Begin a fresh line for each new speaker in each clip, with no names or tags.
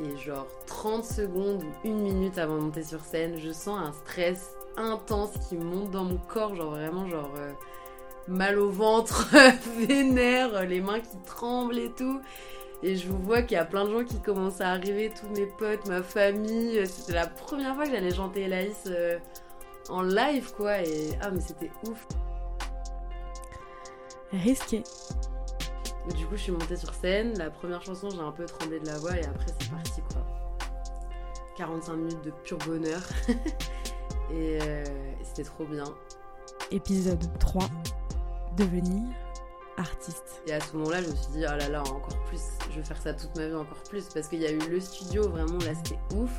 Et genre 30 secondes ou une minute avant de monter sur scène, je sens un stress intense qui monte dans mon corps, genre vraiment genre euh, mal au ventre, vénère, les mains qui tremblent et tout. Et je vous vois qu'il y a plein de gens qui commencent à arriver, tous mes potes, ma famille. C'était la première fois que j'allais chanter Elaïs euh, en live, quoi. Et ah, mais c'était ouf.
Risqué.
Du coup, je suis montée sur scène. La première chanson, j'ai un peu tremblé de la voix et après, c'est parti, quoi. 45 minutes de pur bonheur. et euh, c'était trop bien.
Épisode 3 Devenir artiste.
Et à ce moment-là, je me suis dit, oh là là, encore plus, je vais faire ça toute ma vie, encore plus, parce qu'il y a eu le studio, vraiment, là, c'était ouf.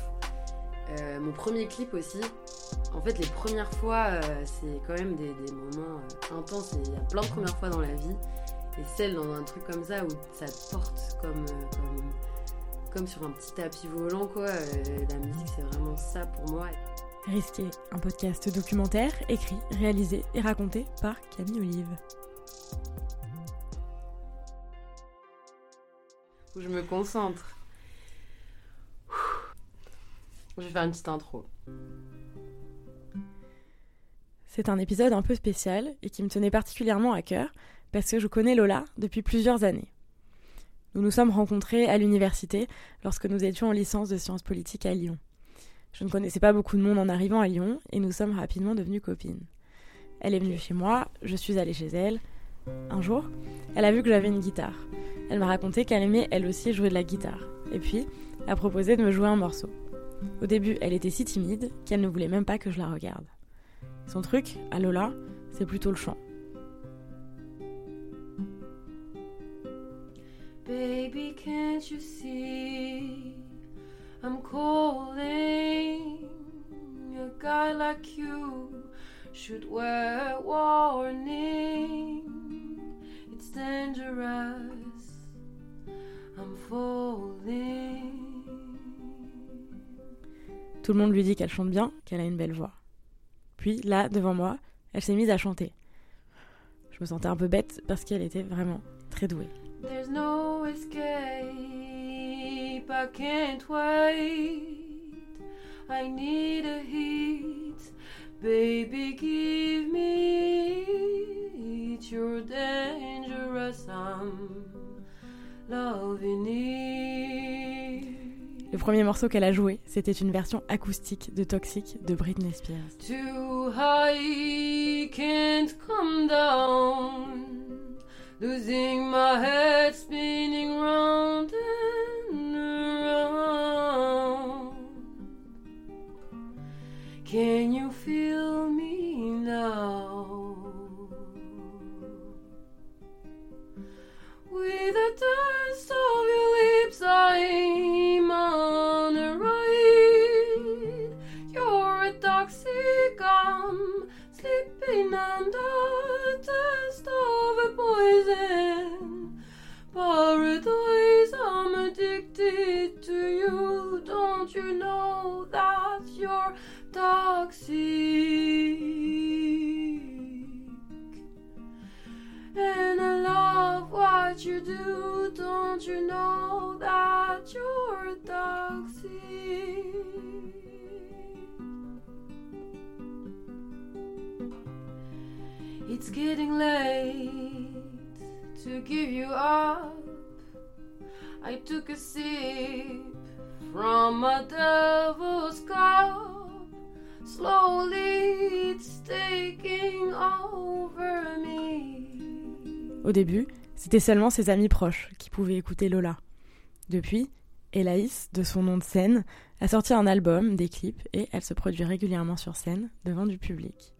Euh, mon premier clip aussi. En fait, les premières fois, euh, c'est quand même des, moments euh, intenses. Il y a plein de premières fois dans la vie. Et celle dans un truc comme ça où ça te porte comme, comme, comme sur un petit tapis volant, quoi. la musique, c'est vraiment ça pour moi.
Risqué, un podcast documentaire écrit, réalisé et raconté par Camille Olive.
Où je me concentre. Je vais faire une petite intro.
C'est un épisode un peu spécial et qui me tenait particulièrement à cœur parce que je connais Lola depuis plusieurs années. Nous nous sommes rencontrés à l'université lorsque nous étions en licence de sciences politiques à Lyon. Je ne connaissais pas beaucoup de monde en arrivant à Lyon et nous sommes rapidement devenues copines. Elle est venue chez moi, je suis allée chez elle. Un jour, elle a vu que j'avais une guitare. Elle m'a raconté qu'elle aimait elle aussi jouer de la guitare. Et puis, a proposé de me jouer un morceau. Au début, elle était si timide qu'elle ne voulait même pas que je la regarde. Son truc, à Lola, c'est plutôt le chant. Baby, can't you see? I'm calling a guy like you should wear warning. It's dangerous. I'm falling. Tout le monde lui dit qu'elle chante bien, qu'elle a une belle voix. Puis, là, devant moi, elle s'est mise à chanter. Je me sentais un peu bête parce qu'elle était vraiment très douée. There's no escape, I can't wait. I need a heat, baby, give me heat. You're dangerous, I'm loving it. Le premier morceau qu'elle a joué, c'était une version acoustique de Toxic de Britney Spears. Too high, can't come down. Losing my head, spinning round and around. Can you feel me now? With the dust of your lips, I'm on a ride. You're a toxic gum, slipping under test of poison. Paradise, I'm addicted to you. Don't you know that you're toxic? And I love what you do. Don't you know It's getting late to give you up. I took a sip from a devil's cup. Slowly it's taking over me. Au début, c'était seulement ses amis proches qui pouvaient écouter Lola. Depuis, Elaïs, de son nom de scène, a sorti un album, des clips, et elle se produit régulièrement sur scène devant du public.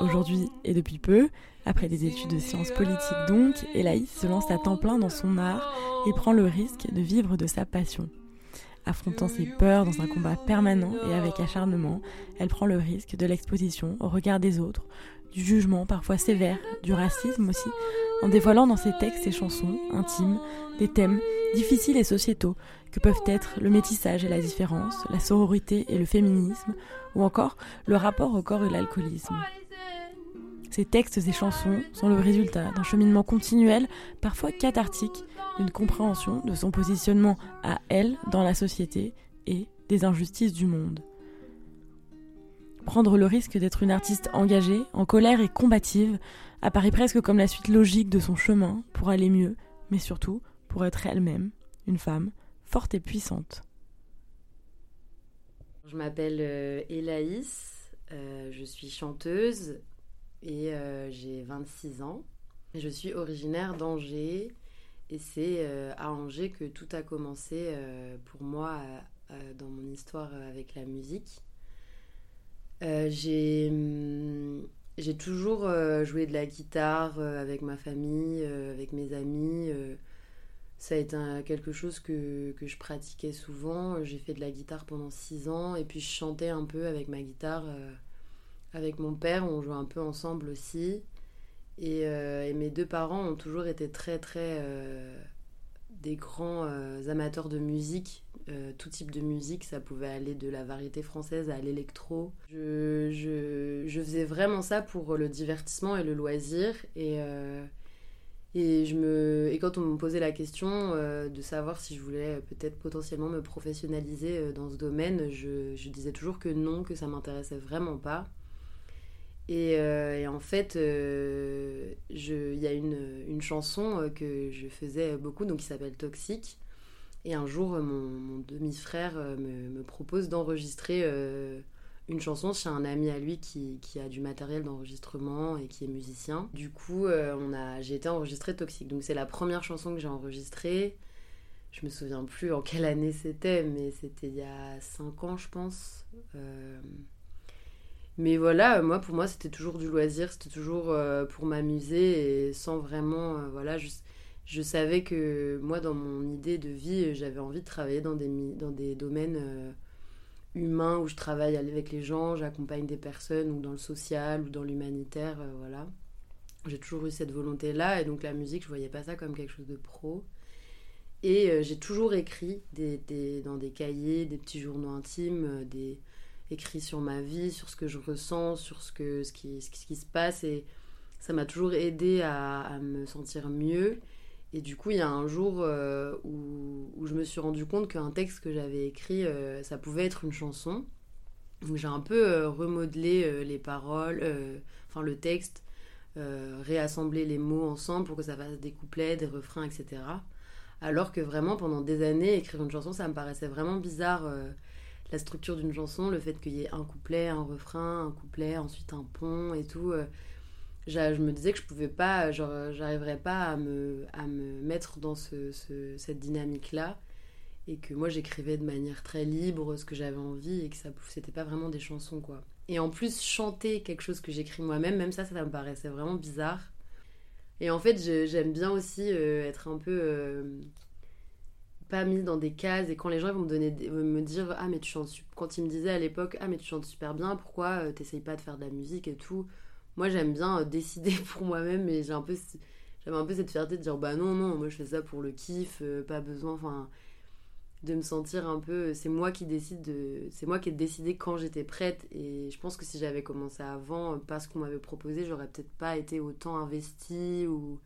Aujourd'hui et depuis peu, après des études de sciences politiques donc, Elaïs se lance à temps plein dans son art et prend le risque de vivre de sa passion. Affrontant ses peurs dans un combat permanent et avec acharnement, elle prend le risque de l'exposition au regard des autres, du jugement parfois sévère, du racisme aussi, en dévoilant dans ses textes et chansons intimes des thèmes difficiles et sociétaux que peuvent être le métissage et la différence, la sororité et le féminisme, ou encore le rapport au corps et l'alcoolisme.
Ces textes et chansons sont le résultat d'un cheminement continuel, parfois cathartique, d'une compréhension de son positionnement à elle dans la société et des injustices du monde. Prendre le risque d'être une artiste engagée, en colère et combative apparaît presque comme la suite logique de son chemin pour aller mieux, mais surtout pour être elle-même, une femme forte et puissante.
Je m'appelle euh, Elaïs, euh, je suis chanteuse et euh, j'ai 26 ans. Je suis originaire d'Angers et c'est à Angers que tout a commencé pour moi dans mon histoire avec la musique. j'ai hum, j'ai toujours joué de la guitare avec ma famille, avec mes amis ça a été quelque chose que, que, je pratiquais souvent. J'ai fait de la guitare pendant six ans et puis je chantais un peu avec ma guitare euh, avec mon père. On jouait un peu ensemble aussi. Et, euh, et mes deux parents ont toujours été très très euh, des grands amateurs de musique, tout type de musique. Ça pouvait aller de la variété française à l'électro. Je, faisais vraiment ça pour le divertissement et le loisir. Et quand on me posait la question euh, de savoir si je voulais euh, peut-être potentiellement me professionnaliser euh, dans ce domaine, je, je, disais toujours que non, que ça m'intéressait vraiment pas. Et, et en fait, il y a une, chanson que je faisais beaucoup, donc qui s'appelle Toxique. Et un jour, mon, demi-frère me, propose d'enregistrer une chanson chez un ami à lui qui, a du matériel d'enregistrement et qui est musicien. Du coup, euh, on a, j'ai été enregistrée Toxique. Donc c'est la première chanson que j'ai enregistrée. Je me souviens plus en quelle année c'était, mais c'était il y a 5 ans, je pense. Euh, mais voilà, moi, pour moi, c'était toujours du loisir, c'était toujours euh, pour m'amuser et sans vraiment. voilà, je, savais que moi, dans mon idée de vie, j'avais envie de travailler dans des, domaines humain où je travaille avec les gens, j'accompagne des personnes ou dans le social ou dans l'humanitaire, euh, voilà. J'ai toujours eu cette volonté-là et donc la musique, je voyais pas ça comme quelque chose de pro. Et euh, j'ai toujours écrit des, dans des cahiers, des petits journaux intimes, euh, des écrits sur ma vie, sur ce que je ressens, sur ce, que, ce, qui, ce qui se passe et ça m'a toujours aidé à, à, me sentir mieux et du coup, il y a un jour euh, où, où, je me suis rendu compte qu'un texte que j'avais écrit, euh, ça pouvait être une chanson. Donc j'ai un peu euh, remodelé les paroles, enfin le texte, réassemblé les mots ensemble pour que ça fasse des couplets, des refrains, etc. Alors que vraiment, pendant des années, écrire une chanson, ça me paraissait vraiment bizarre. La structure d'une chanson, le fait qu'il y ait un couplet, un refrain, un couplet, ensuite un pont et tout je me disais que je pouvais pas, genre, j'arriverais pas à me, à me mettre dans ce, cette dynamique-là. Et que moi, j'écrivais de manière très libre ce que j'avais envie et que ça c'était pas vraiment des chansons, quoi. Et en plus, chanter quelque chose que j'écris moi-même, même ça, ça me paraissait vraiment bizarre. Et en fait, j'aime bien aussi euh, être un peu. Euh, pas mise dans des cases et quand les gens vont me donner me dire ah mais tu chantes quand ils me disaient à l'époque ah mais tu chantes super bien pourquoi euh, t'essayes pas de faire de la musique et tout? Moi j'aime bien euh, décider pour moi-même et j'ai un peu j'avais un peu cette fierté de dire bah non non moi je fais ça pour le kiff euh, pas besoin enfin de me sentir un peu c'est moi qui décide de c'est moi qui ai décidé quand j'étais prête et je pense que si j'avais commencé avant parce qu'on m'avait proposé j'aurais peut-être pas été autant investie ou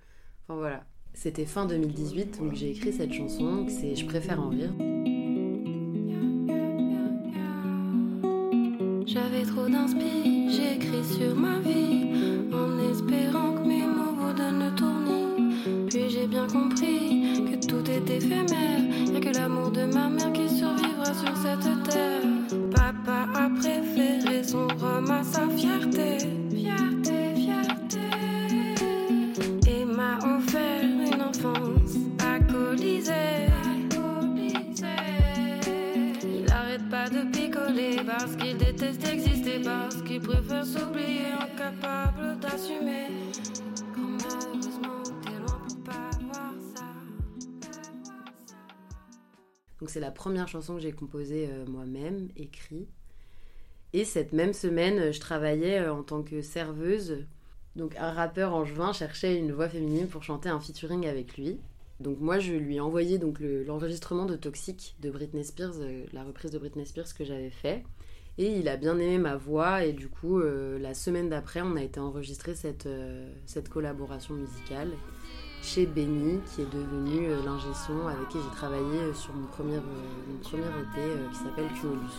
enfin voilà c'était fin 2018 donc j'ai écrit cette chanson c'est je préfère en rire
J'avais trop d'inspi, j'ai écrit sur ma vie, en espérant que mes mots vous donnent le tournis. Puis j'ai bien compris que tout est éphémère, y'a que l'amour de ma mère qui survivra sur cette terre. Papa a préféré son rhum à sa. Fierté, exister parce qu'il préfère s'oublier, incapable d'assumer.
Donc c'est la première chanson que j'ai composée euh, moi-même, écrite. Et cette même semaine, je travaillais euh, en tant que serveuse. Donc un rappeur angevin cherchait une voix féminine pour chanter un featuring avec lui. Donc moi, je lui ai envoyé donc l'enregistrement de Toxic de Britney Spears, euh, la reprise de Britney Spears que j'avais fait. Et il a bien aimé ma voix et du coup, la semaine d'après, on a été enregistrer cette, cette collaboration musicale chez Benny, qui est devenu l'ingé son avec qui j'ai travaillé sur mon premier, mon qui s'appelle Cumulus.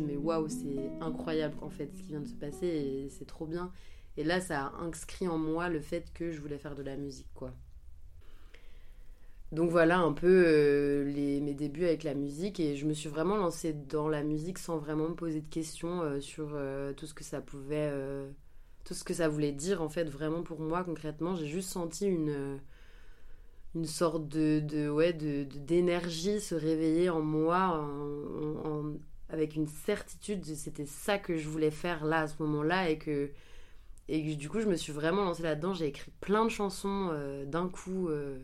Mais waouh, c'est incroyable en fait ce qui vient de se passer et c'est trop bien. Et là, ça a inscrit en moi le fait que je voulais faire de la musique, quoi. Donc voilà un peu euh, mes débuts avec la musique et je me suis vraiment lancée dans la musique sans vraiment me poser de questions euh, sur euh, tout ce que ça pouvait, tout ce que ça voulait dire en fait vraiment pour moi concrètement. J'ai juste senti une une sorte de, de ouais de d'énergie se réveiller en moi avec une certitude c'était ça que je voulais faire là à ce moment-là et que et du coup je me suis vraiment lancée là-dedans j'ai écrit plein de chansons euh, d'un coup euh,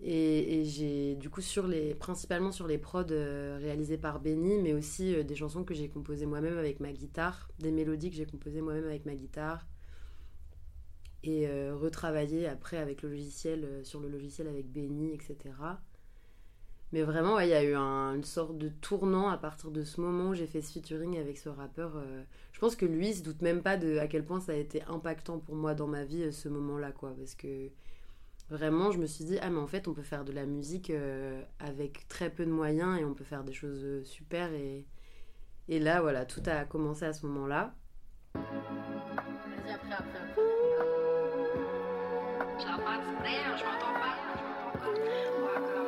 et, j'ai du coup sur les principalement sur les prods euh, réalisés par Benny mais aussi des chansons que j'ai composées moi-même avec ma guitare des mélodies que j'ai composées moi-même avec ma guitare et retravailler après avec le logiciel, sur le logiciel avec Benny, etc. Mais vraiment, il y a eu une sorte de tournant à partir de ce moment où j'ai fait ce featuring avec ce rappeur. Euh. je pense que lui, il se doute même pas de à quel point ça a été impactant pour moi dans ma vie ce moment-là, quoi. Parce que vraiment, je me suis dit, ah, mais en fait, on peut faire de la musique avec très peu de moyens et on peut faire des choses super. Et, et là, voilà, tout a commencé à ce moment-là. Vas-y, après, après, après. Mon nom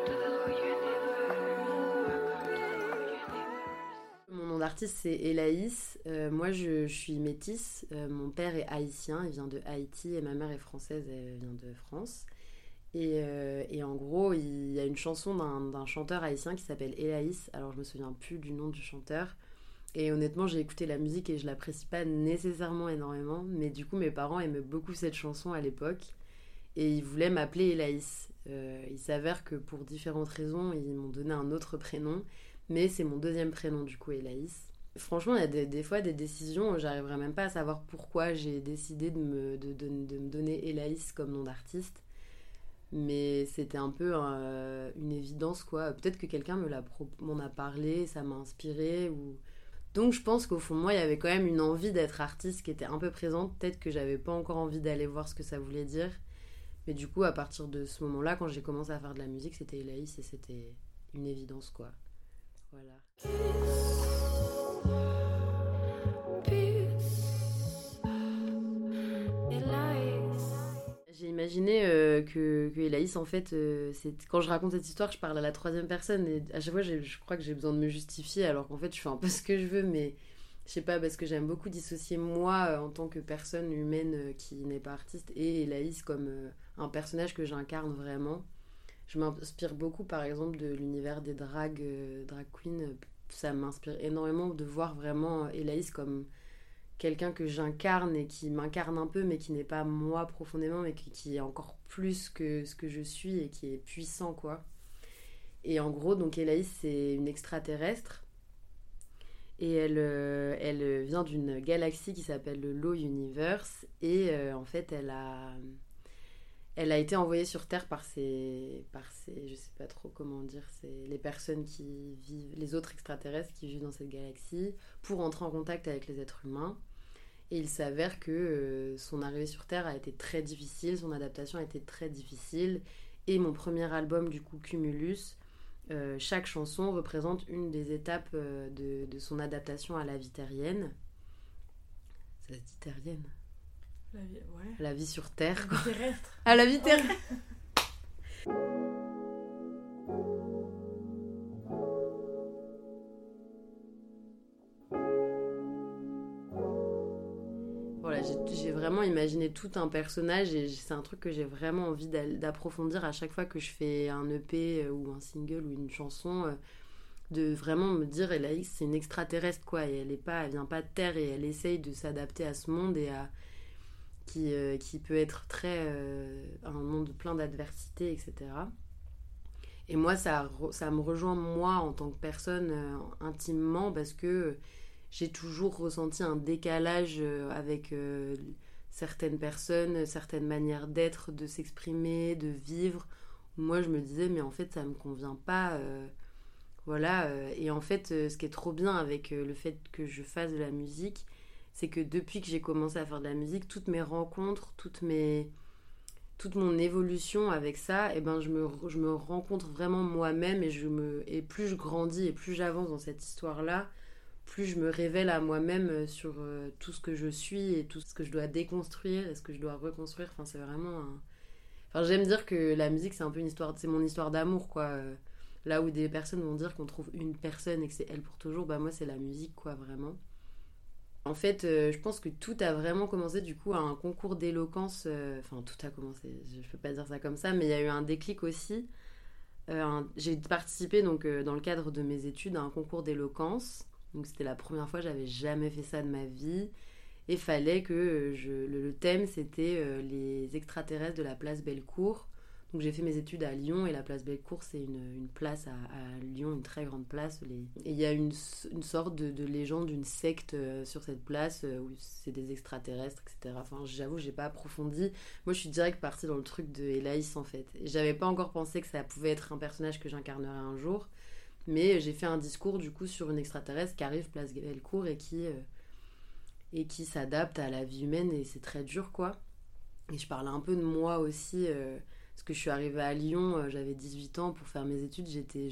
d'artiste c'est Elaïs. Euh, moi je, suis métisse. Euh, mon père est haïtien, il vient de Haïti et ma mère est française, elle vient de France. Et, euh, et en gros, il y a une chanson d'un chanteur haïtien qui s'appelle Elaïs. Alors je me souviens plus du nom du chanteur. Et honnêtement, j'ai écouté la musique et je l'apprécie pas nécessairement énormément. Mais du coup, mes parents aimaient beaucoup cette chanson à l'époque et ils voulaient m'appeler Elaïs. Il s'avère que pour différentes raisons, ils m'ont donné un autre prénom, mais c'est mon deuxième prénom du coup, Elaïs. Franchement, il y a des, fois des décisions, j'arriverai même pas à savoir pourquoi j'ai décidé de me, de, de, me donner Elaïs comme nom d'artiste. Mais c'était un peu euh, une évidence, quoi. Peut-être que quelqu'un m'en a, a parlé, ça m'a inspiré. Ou... Donc je pense qu'au fond de moi, il y avait quand même une envie d'être artiste qui était un peu présente. Peut-être que j'avais pas encore envie d'aller voir ce que ça voulait dire. Mais du coup, à partir de ce moment-là, quand j'ai commencé à faire de la musique, c'était Elaïs et c'était une évidence, quoi. J'ai imaginé euh, que, que Elaïs, en fait, euh, quand je raconte cette histoire, je parle à la troisième personne et à chaque fois, je crois que j'ai besoin de me justifier alors qu'en fait, je fais un peu ce que je veux, mais je sais pas, parce que j'aime beaucoup dissocier moi euh, en tant que personne humaine euh, qui n'est pas artiste et Elaïs comme un personnage que j'incarne vraiment. Je m'inspire beaucoup par exemple de l'univers des drag, drag queens. Ça m'inspire énormément de voir vraiment Elaïs comme quelqu'un que j'incarne et qui m'incarne un peu mais qui n'est pas moi profondément mais qui, est encore plus que ce que je suis et qui est puissant quoi. Et en gros donc Elaïs c'est une extraterrestre et elle, euh, elle vient d'une galaxie qui s'appelle le Low Universe. Et euh, en fait, elle a, elle a été envoyée sur Terre par ces, par ces, je sais pas trop comment dire, les personnes qui vivent, les autres extraterrestres qui vivent dans cette galaxie, pour entrer en contact avec les êtres humains. Et il s'avère que euh, son arrivée sur Terre a été très difficile, son adaptation a été très difficile. Et mon premier album, du coup, Cumulus, euh, chaque chanson représente une des étapes euh, de, son adaptation à la vie terrienne. Ça se dit terrienne
la vie, ouais.
la vie sur Terre.
La vie terrestre.
À la vie terrestre. vraiment imaginé tout un personnage et c'est un truc que j'ai vraiment envie d'approfondir à chaque fois que je fais un EP euh, ou un single ou une chanson. Euh, de vraiment me dire, Elaïs, c'est une extraterrestre, quoi. Et elle est pas, elle vient pas de terre et elle essaye de s'adapter à ce monde et à. Qui, euh, qui peut être très. un monde plein d'adversité, etc. Et moi, ça, ça me rejoint, moi, en tant que personne, intimement, parce que j'ai toujours ressenti un décalage euh, avec euh, certaines personnes, certaines manières d'être, de s'exprimer, de vivre. Moi, je me disais, mais en fait, ça me convient pas. Euh, voilà. et en fait, ce qui est trop bien avec le fait que je fasse de la musique, c'est que depuis que j'ai commencé à faire de la musique, toutes mes rencontres, toutes mes toute mon évolution avec ça, eh ben je me, je me rencontre vraiment moi-même et et plus je grandis et plus j'avance dans cette histoire là, plus je me révèle à moi-même euh, sur euh, tout ce que je suis et tout ce que je dois déconstruire et ce que je dois reconstruire. Enfin, c'est vraiment. Enfin, j'aime dire que la musique, c'est un peu une histoire... C'est mon histoire d'amour, quoi. Euh, là où des personnes vont dire qu'on trouve une personne et que c'est elle pour toujours, bah moi, c'est la musique, quoi, vraiment. En fait, je pense que tout a vraiment commencé du coup à un concours d'éloquence. Enfin, tout a commencé, je peux pas dire ça comme ça, mais il y a eu un déclic aussi. J'ai participé donc dans le cadre de mes études à un concours d'éloquence donc c'était la première fois, j'avais jamais fait ça de ma vie. Et fallait que le, thème c'était euh, les extraterrestres de la place Bellecour. Donc j'ai fait mes études à Lyon et la place Bellecour c'est une, une, place à, Lyon, une très grande place. Et il y a une, une sorte de, de légende, une secte euh, sur cette place euh, où c'est des extraterrestres, etc. Enfin j'avoue j'ai pas approfondi. Moi je suis direct partie dans le truc de Elaïs en fait. J'avais pas encore pensé que ça pouvait être un personnage que j'incarnerais un jour. Mais j'ai fait un discours du coup sur une extraterrestre qui arrive place Bellecour et qui, euh, et qui s'adapte à la vie humaine et c'est très dur quoi. Et je parlais un peu de moi aussi, parce que je suis arrivée à Lyon, euh, j'avais 18 ans pour faire mes études, j'étais...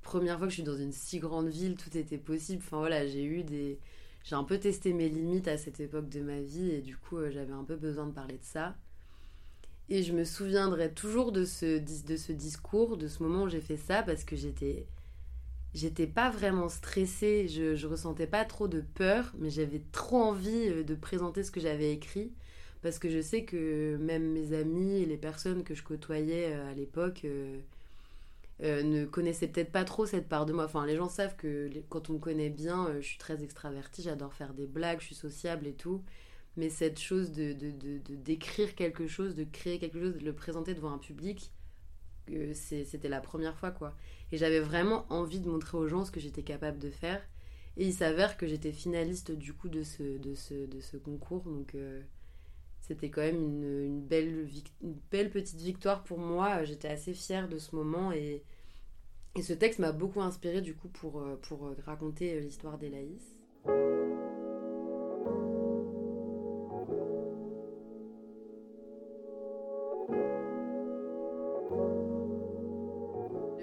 Première fois que je suis dans une si grande ville, tout était possible. Enfin voilà, j'ai eu des... J'ai un peu testé mes limites à cette époque de ma vie et du coup j'avais un peu besoin de parler de ça. Et je me souviendrai toujours de ce, de ce discours, de ce moment où j'ai fait ça, parce que j'étais j'étais pas vraiment stressée, je, je ressentais pas trop de peur, mais j'avais trop envie euh, de présenter ce que j'avais écrit parce que je sais que même mes amis et les personnes que je côtoyais euh, à l'époque euh, ne connaissaient peut-être pas trop cette part de moi. Enfin, les gens savent que quand on me connaît bien, je suis très extravertie, j'adore faire des blagues, je suis sociable et tout. Mais cette chose de, de, de d'écrire quelque chose, de créer quelque chose, de le présenter devant un public, c'était la première fois quoi. Et j'avais vraiment envie de montrer aux gens ce que j'étais capable de faire. Et il s'avère que j'étais finaliste du coup de ce, de ce, ce concours. Donc euh, c'était quand même une, belle, une belle petite victoire pour moi. J'étais assez fière de ce moment. Et, et ce texte m'a beaucoup inspiré du coup pour, euh, pour raconter l'histoire d'Elaïs.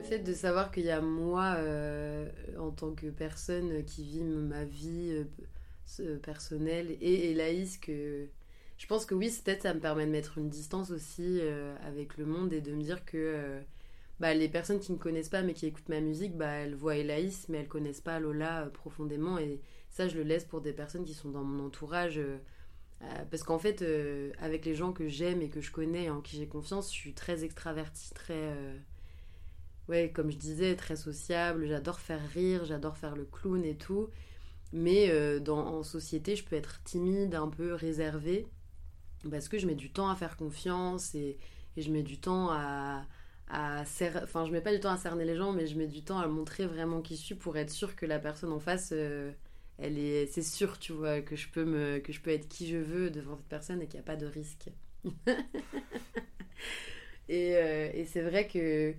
fait de savoir qu'il y a moi, euh, en tant que personne qui vit ma vie euh, personnelle, et Elaïs, que je pense que oui, peut-être ça me permet de mettre une distance aussi euh, avec le monde et de me dire que bah, les personnes qui ne connaissent pas mais qui écoutent ma musique, bah, elles voient Elaïs, mais elles connaissent pas Lola profondément. Et ça, je le laisse pour des personnes qui sont dans mon entourage. parce qu'en fait, avec les gens que j'aime et que je connais et en qui j'ai confiance, je suis très extravertie, très ouais, comme je disais, très sociable, j'adore faire rire, j'adore faire le clown et tout. Mais euh, dans, en société, je peux être timide, un peu réservée, parce que je mets du temps à faire confiance et, je mets du temps à, à enfin je mets pas du temps à cerner les gens mais je mets du temps à montrer vraiment qui je suis pour être sûr que la personne en face euh, elle est c'est sûr tu vois que je peux me que je peux être qui je veux devant cette personne et qu'il n'y a pas de risque. Et, euh, et c'est vrai que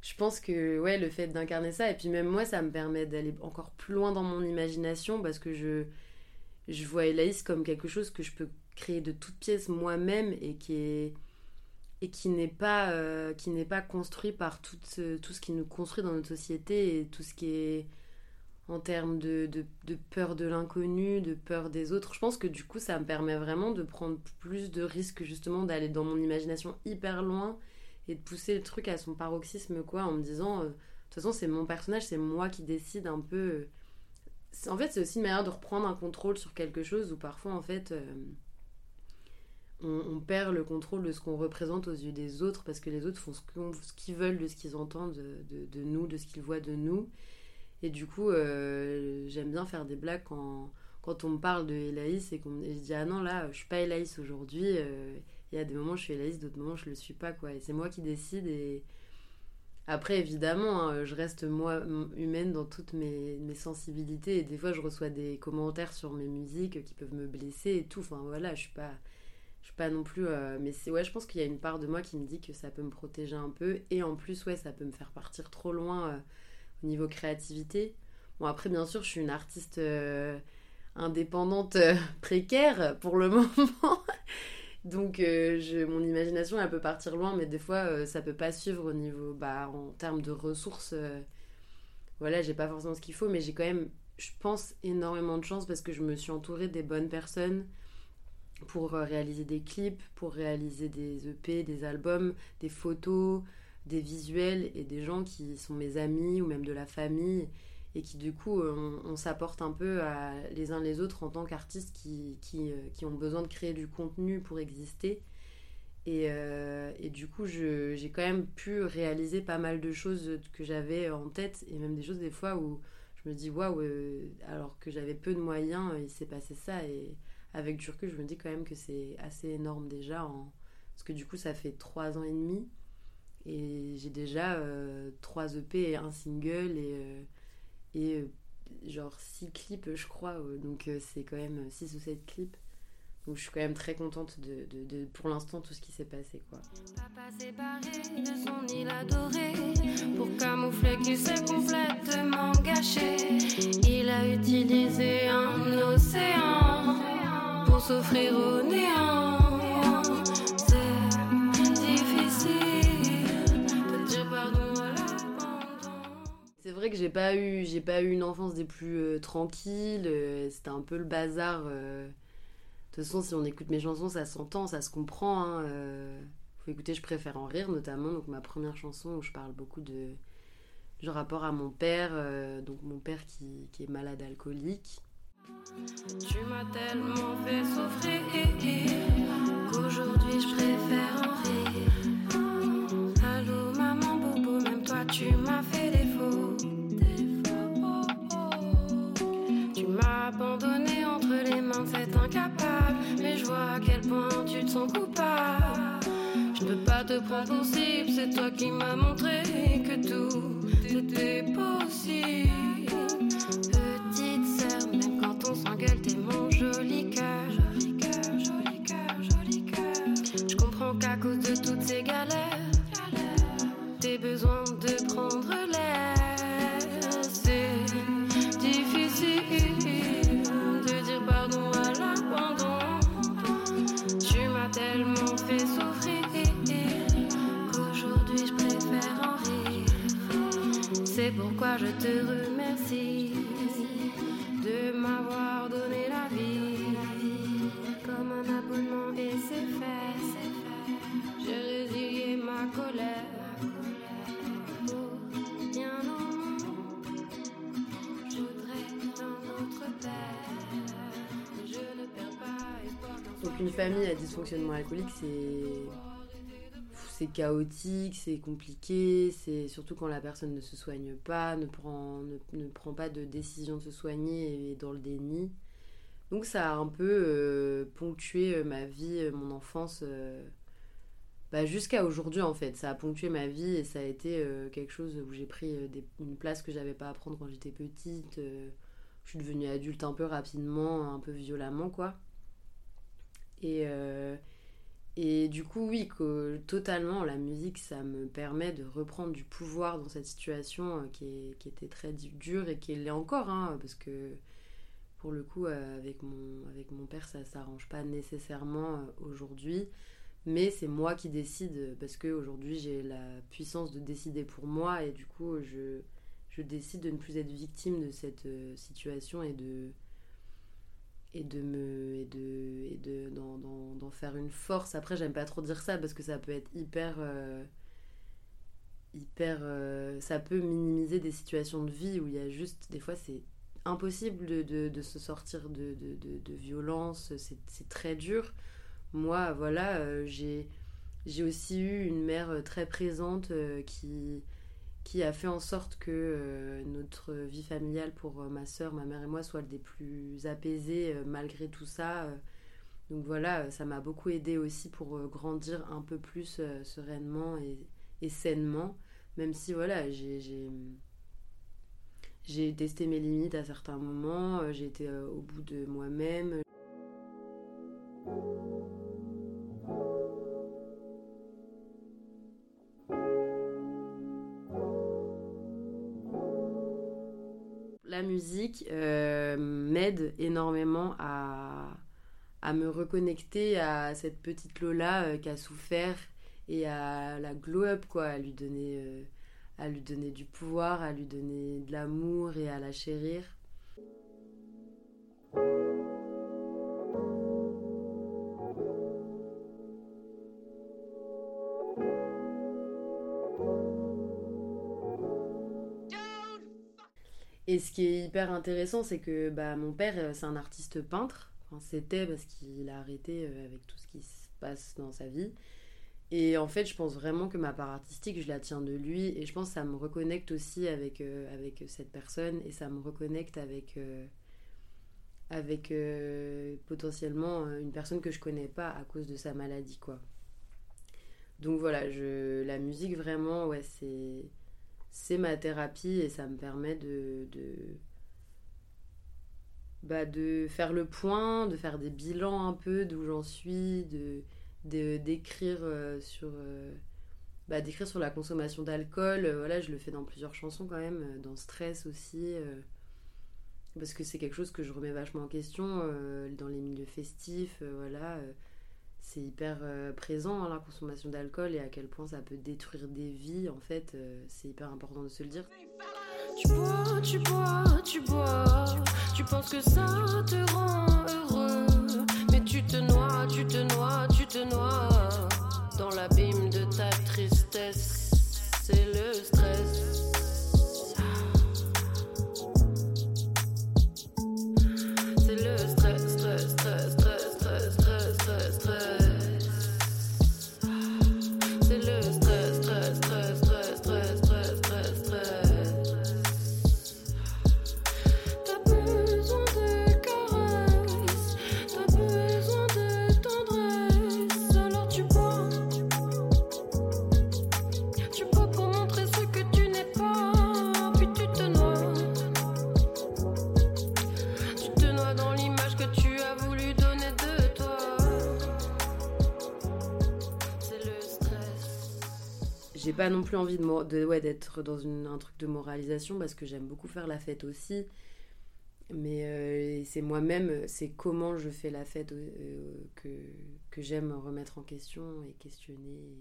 je pense que ouais le fait d'incarner ça et puis même moi ça me permet d'aller encore plus loin dans mon imagination parce que je je vois Elaïs comme quelque chose que je peux créer de toutes pièces moi-même et qui est et qui n'est pas euh, qui n'est pas construit par tout ce, tout ce qui nous construit dans notre société et tout ce qui est en termes de, de, peur de l'inconnu, de peur des autres. Je pense que du coup, ça me permet vraiment de prendre plus de risques, justement, d'aller dans mon imagination hyper loin et de pousser le truc à son paroxysme quoi en me disant euh, de toute façon c'est mon personnage c'est moi qui décide un peu euh. en fait c'est aussi une manière de reprendre un contrôle sur quelque chose où parfois en fait euh, on, perd le contrôle de ce qu'on représente aux yeux des autres parce que les autres font ce qu'ils veulent de ce qu'ils entendent de, nous, de ce qu'ils voient de nous. Et du coup, euh, j'aime bien faire des blagues quand, quand on me parle de Elaïs et qu'on je dis ah non là je suis pas Elaïs aujourd'hui. Euh, il y a des moments je suis Elaïs, d'autres moments je le suis pas quoi. Et c'est moi qui décide et après évidemment hein, je reste moi humaine dans toutes mes, mes, sensibilités et des fois je reçois des commentaires sur mes musiques qui peuvent me blesser et tout. Enfin voilà je suis pas je suis pas non plus euh, mais c'est ouais je pense qu'il y a une part de moi qui me dit que ça peut me protéger un peu. Et en plus ouais ça peut me faire partir trop loin euh, au niveau créativité. Bon après bien sûr je suis une artiste euh, indépendante précaire pour le moment. Donc je, mon imagination elle peut partir loin mais des fois ça peut pas suivre au niveau bah en termes de ressources voilà j'ai pas forcément ce qu'il faut mais j'ai quand même je pense énormément de chance parce que je me suis entourée des bonnes personnes pour euh, réaliser des clips, pour réaliser des EP, des albums, des photos, des visuels et des gens qui sont mes amis ou même de la famille et qui du coup euh, on, s'apporte un peu les uns les autres en tant qu'artistes qui, qui, euh, qui, ont besoin de créer du contenu pour exister. Et, et du coup j'ai quand même pu réaliser pas mal de choses que j'avais en tête et même des choses des fois où je me dis waouh alors que j'avais peu de moyens il s'est passé ça avec du je me dis quand même que c'est assez énorme déjà. Parce que du coup, ça fait trois ans et demi. Et j'ai déjà euh, trois EP et un single et, euh, et euh, genre six clips, je crois. donc c'est quand même six ou sept clips. Donc je suis quand même très contente de pour l'instant tout ce qui s'est passé quoi. Papa séparé de son île adorée pour camoufler qu'il s'est complètement gâché. Il a utilisé un océan C'est vrai que j'ai pas eu j'ai pas eu une enfance des plus euh, tranquilles. Euh, c'était un peu le bazar. Euh. De toute façon, si on écoute mes chansons, ça s'entend, ça se comprend. Hein, faut écouter, je préfère en rire notamment. Donc ma première chanson où je parle beaucoup de du rapport à mon père, donc mon père qui, qui est malade alcoolique. Tu m'as tellement fait souffrir qu'aujourd'hui je préfère en rire. Allô maman bobo, même toi tu m'as fait défaut. Tu m'as abandonné entre les mains, c'est incapable. Mais je vois à quel point tu te sens coupable. Je peux pas te prendre pour cible, c'est toi qui m'as montré que tout était possible. T'es mon joli cœur. Joli cœur, joli cœur, joli cœur. Je comprends qu'à cause de toutes ces galères, t'es besoin de prendre l'air. C'est difficile de dire pardon à l'abandon. Tu m'as tellement fait souffrir qu'aujourd'hui je préfère en rire. C'est pourquoi je te remercie de m'avoir comme un et c'est fait. J'ai ma colère ne. Donc une famille à dysfonctionnement alcoolique, c'est c'est chaotique, c'est compliqué, c'est surtout quand la personne ne se soigne pas, ne prend, ne, prend pas de décision de se soigner et est dans le déni. Donc ça a un peu euh, ponctué euh, ma vie, euh, mon enfance, bah, jusqu'à aujourd'hui en fait. Ça a ponctué ma vie et ça a été quelque chose où j'ai pris une place que j'avais pas à prendre quand j'étais petite. je suis devenue adulte un peu rapidement, un peu violemment quoi. Et, du coup, oui, que totalement, la musique, ça me permet de reprendre du pouvoir dans cette situation qui, qui, était très dure et qui l'est encore, hein, parce que pour le coup, euh, avec mon, avec mon père, ça s'arrange pas nécessairement euh, aujourd'hui, mais c'est moi qui décide, parce qu'aujourd'hui, j'ai la puissance de décider pour moi, et du coup, je, décide de ne plus être victime de cette situation et de et de me et de et de d'en, faire une force. Après j'aime pas trop dire ça parce que ça peut être hyper euh, hyper euh, ça peut minimiser des situations de vie où il y a juste des fois c'est impossible de, de, se sortir de, de, violence c'est, très dur moi, voilà, j'ai j'ai aussi eu une mère très présente qui qui a fait en sorte que notre vie familiale pour ma soeur, ma mère et moi soit des plus apaisées malgré tout ça. donc voilà, ça m'a beaucoup aidé aussi pour grandir un peu plus sereinement et, et, sainement, même si voilà, j'ai j'ai testé mes limites à certains moments, euh, j'ai été euh, au bout de moi-même. La musique euh, m'aide énormément à, me reconnecter à cette petite Lola qui a souffert et à la glow up, quoi, à lui donner à lui donner du pouvoir, à lui donner de l'amour et à la chérir. Et ce qui est hyper intéressant, c'est que bah, mon père, euh, c'est un artiste peintre. C'était parce qu'il a arrêté euh, avec tout ce qui se passe dans sa vie. Et en fait, je pense vraiment que ma part artistique, je la tiens de lui. Et je pense que ça me reconnecte aussi avec, euh, avec cette personne. Et ça me reconnecte avec, euh, avec euh, potentiellement une personne que je connais pas à cause de sa maladie, quoi. Donc voilà, je, la musique, vraiment, ouais, c'est, c'est ma thérapie et ça me permet de, de, bah, de faire le point, de faire des bilans un peu d'où j'en suis, de d'écrire euh, sur euh, bah, d'écrire sur la consommation d'alcool euh, voilà je le fais dans plusieurs chansons quand même dans stress aussi parce que c'est quelque chose que je remets vachement en question dans les milieux festifs voilà c'est hyper présent hein, la consommation d'alcool et à quel point ça peut détruire des vies en fait c'est hyper important de se le dire.
Tu bois tu bois tu bois tu penses que ça te rend heureux noies, tu te tu
plus envie de, de ouais, d'être dans une, un truc de moralisation parce que j'aime beaucoup faire la fête aussi. Mais euh, c'est moi-même, c'est comment je fais la fête euh, que, que j'aime remettre en question et questionner.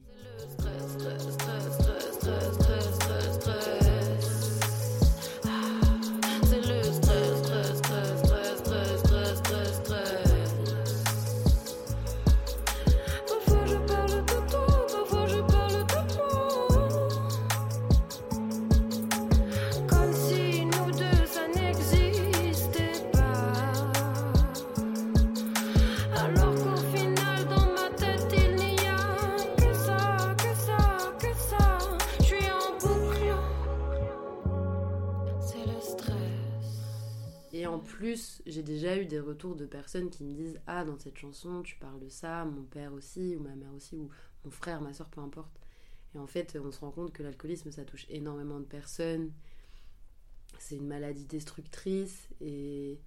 J'ai déjà eu des retours de personnes qui me disent Ah, dans cette chanson, tu parles de ça, mon père aussi, ou ma mère aussi, ou mon frère, ma soeur, peu importe. Et en fait, on se rend compte que l'alcoolisme, ça touche énormément de personnes. C'est une maladie destructrice. Et,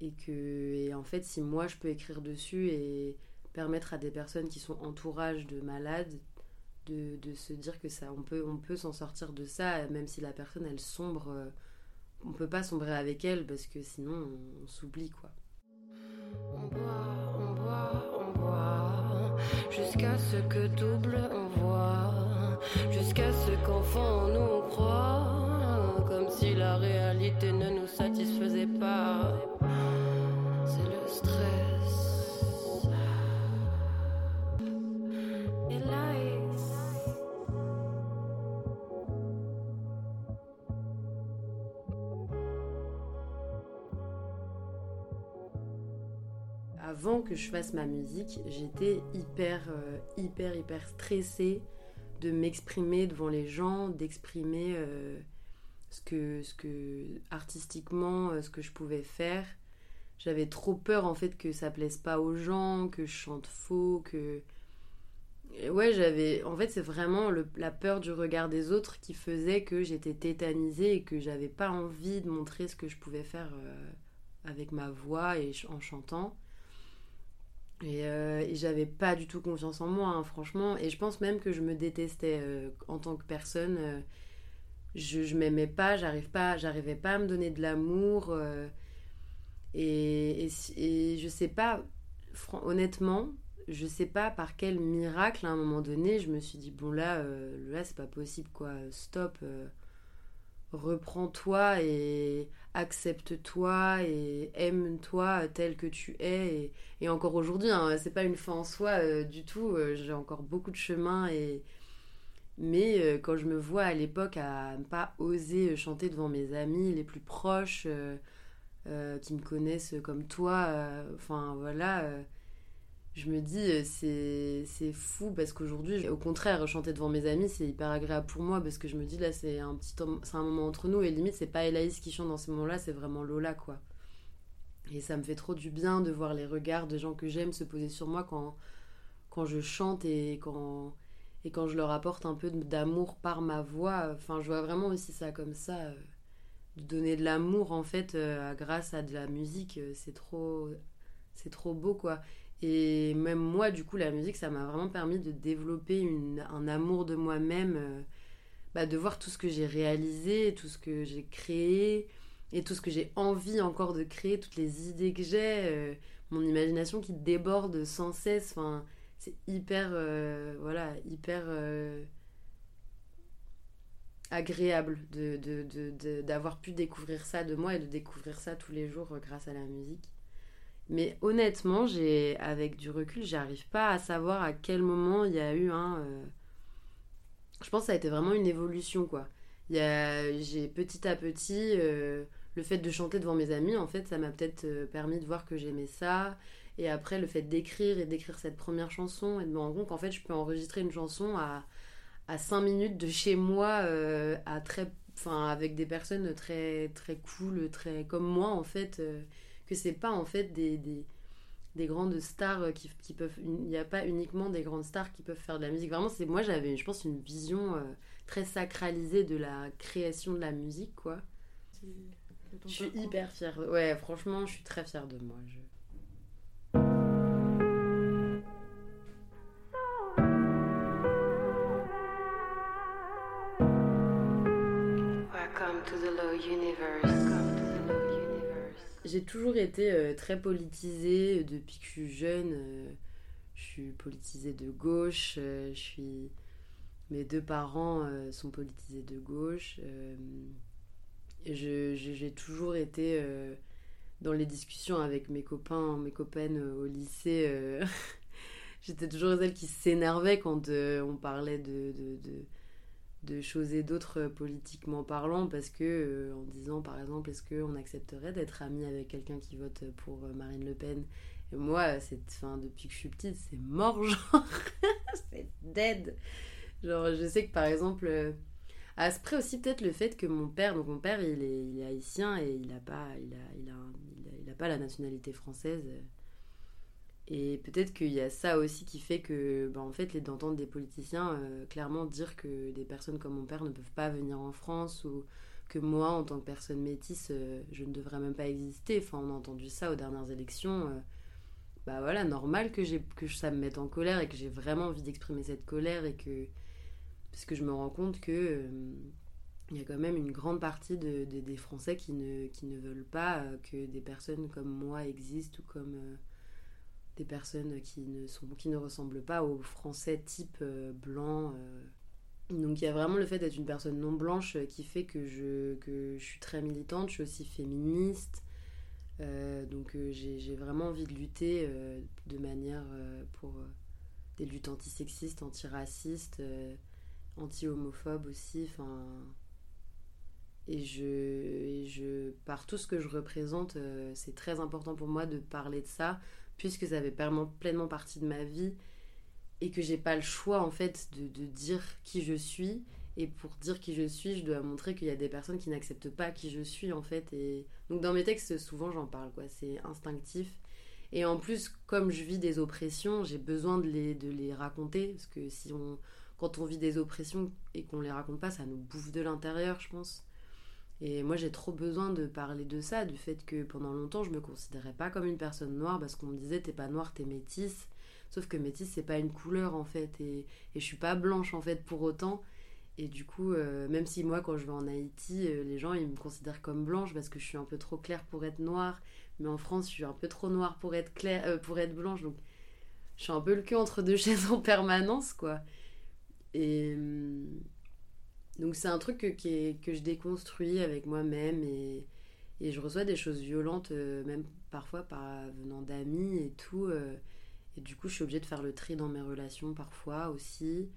et en fait, si moi, je peux écrire dessus et permettre à des personnes qui sont entourage de malades de, de se dire que ça, on peut, on peut s'en sortir de ça, même si la personne, elle sombre euh, on peut pas sombrer avec elle parce que sinon on, s'oublie quoi.
On boit, on boit, on boit, jusqu'à ce que double on voit, jusqu'à ce qu'enfant nous croit, comme si la réalité ne nous satisfaisait pas. C'est le stress.
Avant que je fasse ma musique, j'étais hyper, euh, hyper, hyper stressée de m'exprimer devant les gens, d'exprimer euh, ce, que, ce que artistiquement, euh, ce que je pouvais faire. J'avais trop peur en fait que ça plaise pas aux gens, que je chante faux, que ouais j'avais en fait c'est vraiment la peur du regard des autres qui faisait que j'étais tétanisée et que j'avais pas envie de montrer ce que je pouvais faire avec ma voix et en chantant. Euh, et, j'avais pas du tout confiance en moi, hein, franchement. Et je pense même que je me détestais euh, en tant que personne. Euh, je, m'aimais pas, j'arrive pas, j'arrivais pas à me donner de l'amour. Et, et, je sais pas, honnêtement, je sais pas par quel miracle à un moment donné, je me suis dit bon là, là c'est pas possible quoi, stop reprends-toi et accepte-toi et aime-toi tel que tu es. Et, encore aujourd'hui, hein, c'est pas une fin en soi euh, du tout. Euh, j'ai encore beaucoup de chemin. Et... Mais euh, quand je me vois à l'époque à ne pas oser chanter devant mes amis les plus proches, qui me connaissent comme toi, enfin voilà je me dis euh, c'est fou parce qu'aujourd'hui au contraire chanter devant mes amis c'est hyper agréable pour moi parce que je me dis là c'est un petit c'est moment entre nous et limite c'est pas Elaïs qui chante dans ce moment là c'est vraiment Lola quoi. Et ça me fait trop du bien de voir les regards de gens que j'aime se poser sur moi quand je chante et quand et quand je leur apporte un peu d'amour par ma voix. Enfin je vois vraiment aussi ça comme ça euh, de donner de l'amour en fait euh, grâce à de la musique c'est trop c'est trop beau quoi et même moi, du coup, la musique, ça m'a vraiment permis de développer un amour de moi-même, euh, bah, de voir tout ce que j'ai réalisé, tout ce que j'ai créé, et tout ce que j'ai envie encore de créer, toutes les idées que j'ai, euh, mon imagination qui déborde sans cesse. Enfin, c'est hyper, euh, voilà, hyper agréable d'avoir de, pu découvrir ça de moi et de découvrir ça tous les jours grâce à la musique. Mais honnêtement, j'ai, avec du recul, j'arrive pas à savoir à quel moment il y a eu un. Euh, je pense que ça a été vraiment une évolution, quoi. Il a, j'ai petit à petit, euh, le fait de chanter devant mes amis, en fait, ça m'a peut-être euh, permis de voir que j'aimais ça. Et après, le fait d'écrire et d'écrire cette première chanson et de me rendre compte qu'en fait, je peux enregistrer une chanson à, à 5 minutes de chez moi, à très, enfin, avec des personnes très, très cool, très comme moi, en fait que c'est pas en fait des, des, des grandes stars euh, qui, qui peuvent il n'y a pas uniquement des grandes stars qui peuvent faire de la musique. Vraiment c'est moi j'avais je pense une vision euh, très sacralisée de la création de la musique quoi. Je suis hyper fière ouais franchement je suis très fière de moi je... Welcome to the low universe j'ai toujours été euh, très politisée euh, depuis que je suis jeune. Euh, je suis politisée de gauche. Mes deux parents sont politisés de gauche. j'ai toujours été dans les discussions avec mes copains, mes copaines au lycée. J'étais toujours celle qui s'énervait quand on parlait de choses et d'autres euh, politiquement parlant parce que euh, en disant par exemple est-ce qu'on accepterait d'être ami avec quelqu'un qui vote pour euh, Marine Le Pen? Et moi c'est fin depuis que je suis petite c'est mort genre c'est dead. Genre je sais que par exemple à ce près aussi peut-être le fait que mon père donc mon père il est, haïtien et il a pas il a, il a, il a pas la nationalité française et peut-être qu'il y a ça aussi qui fait que, bah, en fait, d'entendre des politiciens euh, clairement dire que des personnes comme mon père ne peuvent pas venir en France ou que moi, en tant que personne métisse, euh, je ne devrais même pas exister. Enfin, on a entendu ça aux dernières élections. Euh, bah voilà, normal que, que ça me mette en colère et que j'ai vraiment envie d'exprimer cette colère et que. Parce que je me rends compte que. il y a quand même une grande partie de, des Français qui ne veulent pas que des personnes comme moi existent ou comme des personnes qui ne, sont, qui ne ressemblent pas aux Français type euh, blanc. Euh. Donc il y a vraiment le fait d'être une personne non blanche qui fait que je, que je suis très militante, je suis aussi féministe. Euh, donc j'ai vraiment envie de lutter de manière pour des luttes antisexistes, antiracistes, anti-homophobes aussi. Enfin, et je, je, par tout ce que je représente, c'est très important pour moi de parler de ça, puisque ça fait pleinement, pleinement partie de ma vie et que j'ai pas le choix en fait de, de, dire qui je suis. Et pour dire qui je suis je dois montrer qu'il y a des personnes qui n'acceptent pas qui je suis en fait. Et donc dans mes textes souvent j'en parle quoi. C'est instinctif. Et en plus comme je vis des oppressions j'ai besoin de les, de les raconter. Parce que si on quand on vit des oppressions et qu'on les raconte pas ça nous bouffe de l'intérieur je pense et moi, j'ai trop besoin de parler de ça, du fait que pendant longtemps, je me considérais pas comme une personne noire parce qu'on me disait t'es pas noire, t'es métisse. Sauf que métisse, c'est pas une couleur en fait. Et, et je suis pas blanche en fait pour autant. Et du coup, euh, même si moi, quand je vais en Haïti, euh, les gens ils me considèrent comme blanche parce que je suis un peu trop claire pour être noire. Mais en France, je suis un peu trop noire pour être, claire, euh, pour être blanche. Donc, je suis un peu le cul entre deux chaises en permanence, quoi. Et. Donc c'est un truc que, que je déconstruis avec moi-même et, et, je reçois des choses violentes, euh, même parfois par, venant d'amis et tout. Euh, et du coup, je suis obligée de faire le tri dans mes relations parfois aussi.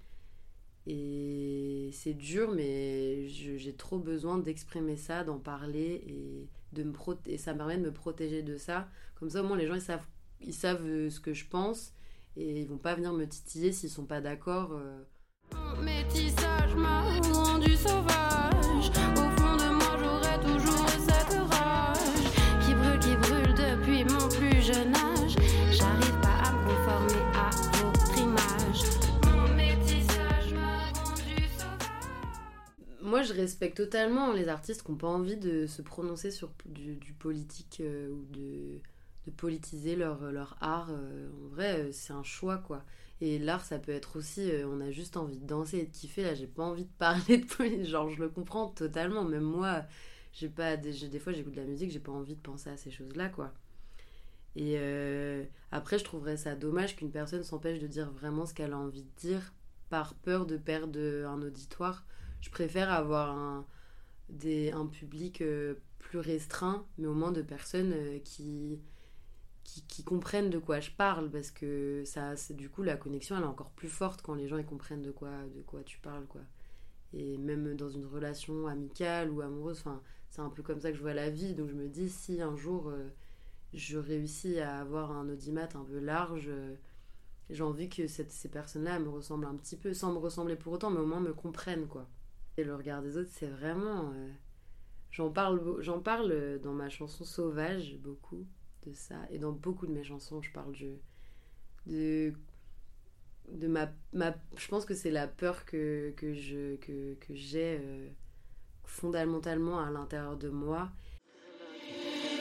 Et c'est dur, mais j'ai trop besoin d'exprimer ça, d'en parler et, de me et ça me permet de me protéger de ça. Comme ça, au moins, les gens ils savent, ils savent euh, ce que je pense et ils vont pas venir me titiller s'ils sont pas d'accord.
Rendu sauvage. Au fond de moi, j'aurais toujours cette rage qui brûle, qui brûle depuis mon plus jeune âge. J'arrive pas à me conformer à votre image. Mon métissage m'a rendu sauvage.
Moi, je respecte totalement les artistes qui n'ont pas envie de se prononcer sur du, politique euh, ou de, politiser leur, leur art. Euh, en vrai, euh, c'est un choix, quoi. Et l'art, ça peut être aussi, euh, on a juste envie de danser et de kiffer. Là, j'ai pas envie de parler de politique. Genre, je le comprends totalement. Même moi, j'ai pas, des, des fois, j'écoute de la musique, j'ai pas envie de penser à ces choses-là, quoi. Et euh, après, je trouverais ça dommage qu'une personne s'empêche de dire vraiment ce qu'elle a envie de dire par peur de perdre un auditoire. Je préfère avoir un, des, public euh, plus restreint, mais au moins de personnes qui qui, comprennent de quoi je parle parce que ça du coup la connexion elle est encore plus forte quand les gens ils comprennent de quoi de quoi tu parles quoi. Et même dans une relation amicale ou amoureuse enfin c'est un peu comme ça que je vois la vie. Donc je me dis si un jour euh, je réussis à avoir un audimat un peu large euh, j'ai envie que cette, ces personnes là me ressemblent un petit peu sans me ressembler pour autant mais au moins me comprennent quoi. Et le regard des autres c'est vraiment euh, j'en parle j'en parle dans ma chanson sauvage beaucoup ça. Et dans beaucoup de mes chansons, je parle de, de, de ma, ma. Je pense que c'est la peur que, que j'ai que, que euh, fondamentalement à l'intérieur de moi.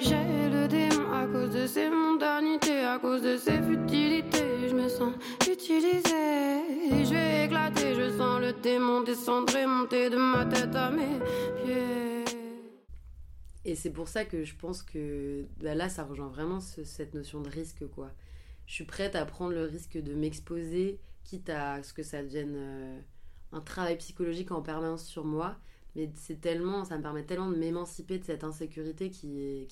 J'ai le démon à cause de ses mondanités, à cause de ses futilités. Je me sens utilisée, je vais éclater. Je sens le démon descendre et monter de ma tête à mes pieds.
Et c'est pour ça que je pense que bah là, ça rejoint vraiment cette notion de risque, quoi. Je suis prête à prendre le risque de m'exposer, quitte à ce que ça devienne euh, un travail psychologique en permanence sur moi. Mais c'est tellement, ça me permet tellement de m'émanciper de cette insécurité qui,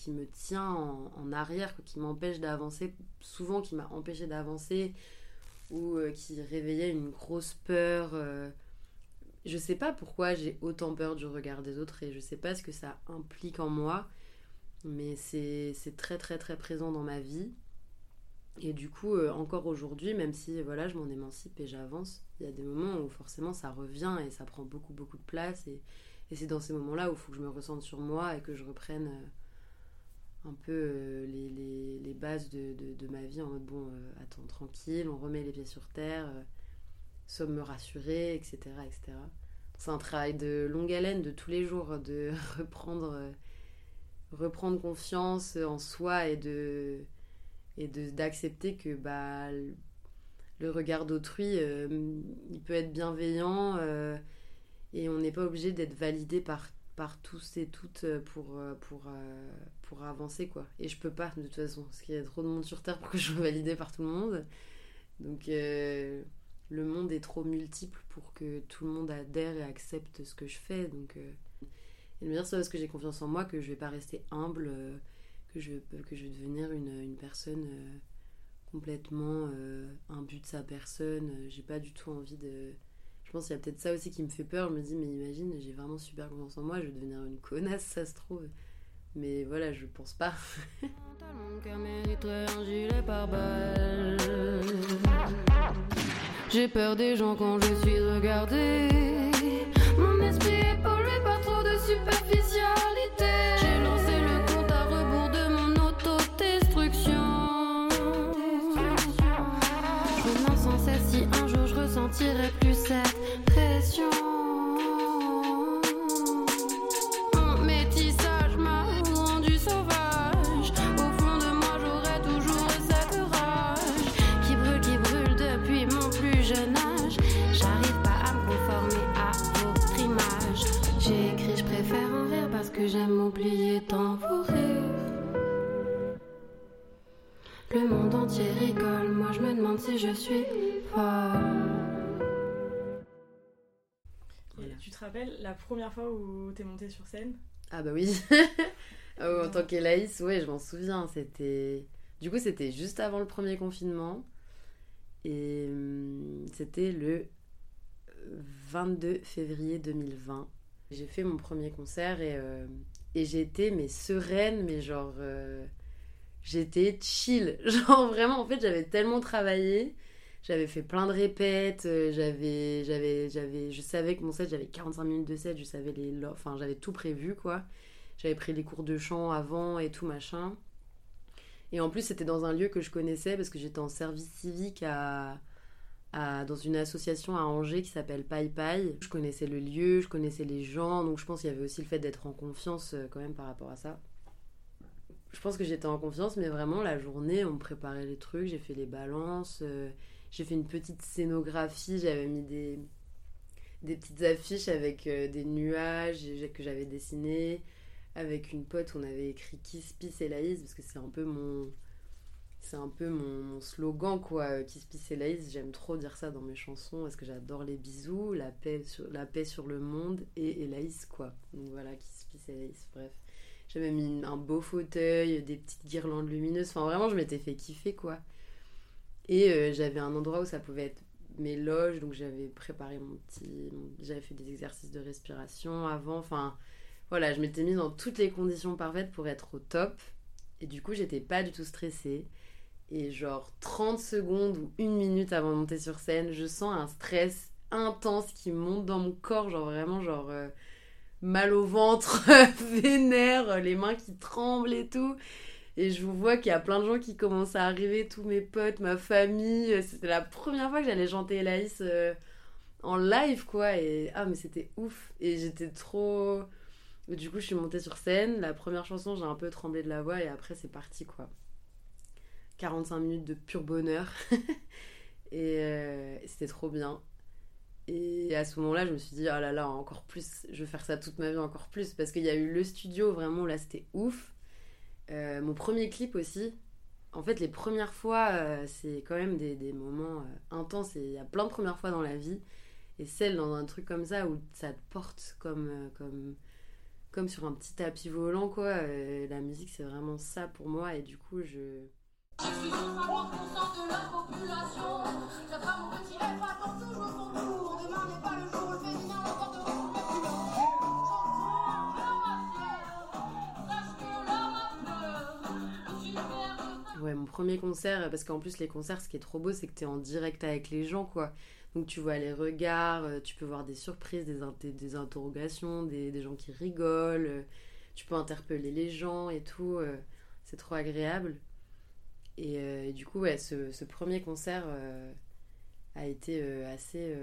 me tient en, arrière, qui m'empêche d'avancer, souvent qui m'a empêché d'avancer, ou euh, qui réveillait une grosse peur. Euh, je sais pas pourquoi j'ai autant peur du regard des autres et je sais pas ce que ça implique en moi, mais c'est très très très présent dans ma vie. Et du coup, euh, encore aujourd'hui, même si voilà, je m'en émancipe et j'avance, il y a des moments où forcément ça revient et ça prend beaucoup beaucoup de place. Et, c'est dans ces moments-là où il faut que je me ressente sur moi et que je reprenne euh, un peu euh, les, bases de, ma vie en mode bon, attends, tranquille, on remet les pieds sur terre me rassurer, etc. etc. C'est un travail de longue haleine, de tous les jours, de reprendre, euh, reprendre confiance en soi et de et d'accepter que bah, le regard d'autrui, euh, il peut être bienveillant euh, et on n'est pas obligé d'être validé par, par tous et toutes pour, pour, pour avancer. quoi. Et je peux pas de toute façon, parce qu'il y a trop de monde sur Terre pour que je sois validée par tout le monde. Donc le monde est trop multiple pour que tout le monde adhère et accepte ce que je fais. Donc, euh, et de me dire, c'est parce que j'ai confiance en moi que je vais pas rester humble, euh, que, je, que je vais devenir une, une personne euh, complètement but de sa personne. J'ai pas du tout envie de. Je pense qu'il y a peut-être ça aussi qui me fait peur. Je me dis, mais imagine, j'ai vraiment super confiance en moi, je vais devenir une connasse, ça se trouve. Mais voilà, je pense pas.
J'ai peur des gens quand je suis regardée. Mon esprit est pollué par trop de superficialité. J'ai lancé le compte à rebours de mon autodestruction. Je me sans cesse si un jour je ressentirai plus cette pression. J'aime oublier tant vos rires. Le monde entier rigole, moi je me demande si je suis folle.
Tu te rappelles la première fois où t'es montée sur scène?
Ah bah oui ah En tant qu'Elaïs, ouais, je m'en souviens. C'était. Du coup, c'était juste avant le premier confinement. Et hum, c'était le 22 février 2020. J'ai fait mon premier concert et, euh, et j'étais mais sereine, mais genre euh, j'étais chill. Genre vraiment, en fait, j'avais tellement travaillé, j'avais fait plein de répètes, euh, j'avais, j'avais, j'avais, je savais que mon set, j'avais 45 minutes de set, je savais les, enfin j'avais tout prévu quoi. J'avais pris les cours de chant avant et tout machin. Et en plus, c'était dans un lieu que je connaissais parce que j'étais en service civique à dans une association à Angers qui s'appelle Paille Paille. Je connaissais le lieu, je connaissais les gens, donc je pense qu'il y avait aussi le fait d'être en confiance euh, quand même par rapport à ça. Je pense que j'étais en confiance, mais vraiment la journée, on me préparait les trucs, j'ai fait les balances, euh, j'ai fait une petite scénographie, j'avais mis des, des petites affiches avec euh, des nuages que j'avais dessinées. Avec une pote, on avait écrit Kiss, Peace et Laïs, parce que c'est un peu mon, c'est un peu mon, slogan quoi euh, Kiss Peace Laïs. J'aime trop dire ça dans mes chansons parce que j'adore les bisous la paix sur la paix sur le monde et Elaïs quoi. Donc voilà Kiss Peace Laïs bref. J'avais mis un beau fauteuil des petites guirlandes lumineuses. Enfin vraiment je m'étais fait kiffer quoi. Et euh, j'avais un endroit où ça pouvait être mes loges donc j'avais préparé mon petit j'avais fait des exercices de respiration avant. Enfin voilà je m'étais mise dans toutes les conditions parfaites pour être au top. Et du coup j'étais pas du tout stressée et genre 30 secondes ou une minute avant de monter sur scène, je sens un stress intense qui monte dans mon corps, genre vraiment genre euh, mal au ventre, vénère, les mains qui tremblent et tout. Et je vous vois qu'il y a plein de gens qui commencent à arriver, tous mes potes, ma famille. C'était la première fois que j'allais chanter Elaïs euh, en live, quoi. Et ah, mais c'était ouf. Et j'étais trop. Du coup, je suis montée sur scène. La première chanson, j'ai un peu tremblé de la voix et après, c'est parti, quoi. 45 minutes de pur bonheur. Euh, et c'était trop bien. Et à ce moment-là, je me suis dit, oh là là, encore plus, je vais faire ça toute ma vie, encore plus. Parce qu'il y a eu le studio, vraiment, là, c'était ouf. Euh, mon premier clip aussi. En fait, les premières fois, euh, c'est quand même des, des moments intenses. Et il y a plein de premières fois dans la vie. Et celle dans un truc comme ça, où ça te porte comme, comme, comme sur un petit tapis volant, quoi. la musique, c'est vraiment ça pour moi. Et du coup, je Ouais, mon premier concert, parce qu'en plus les concerts, ce qui est trop beau, c'est que tu es en direct avec les gens, quoi. Donc tu vois les regards, euh, tu peux voir des surprises, des, interrogations, des, gens qui rigolent, euh, tu peux interpeller les gens et tout. Euh, c'est trop agréable. Euh, et, du coup, ouais, ce, premier concert euh, a été euh, assez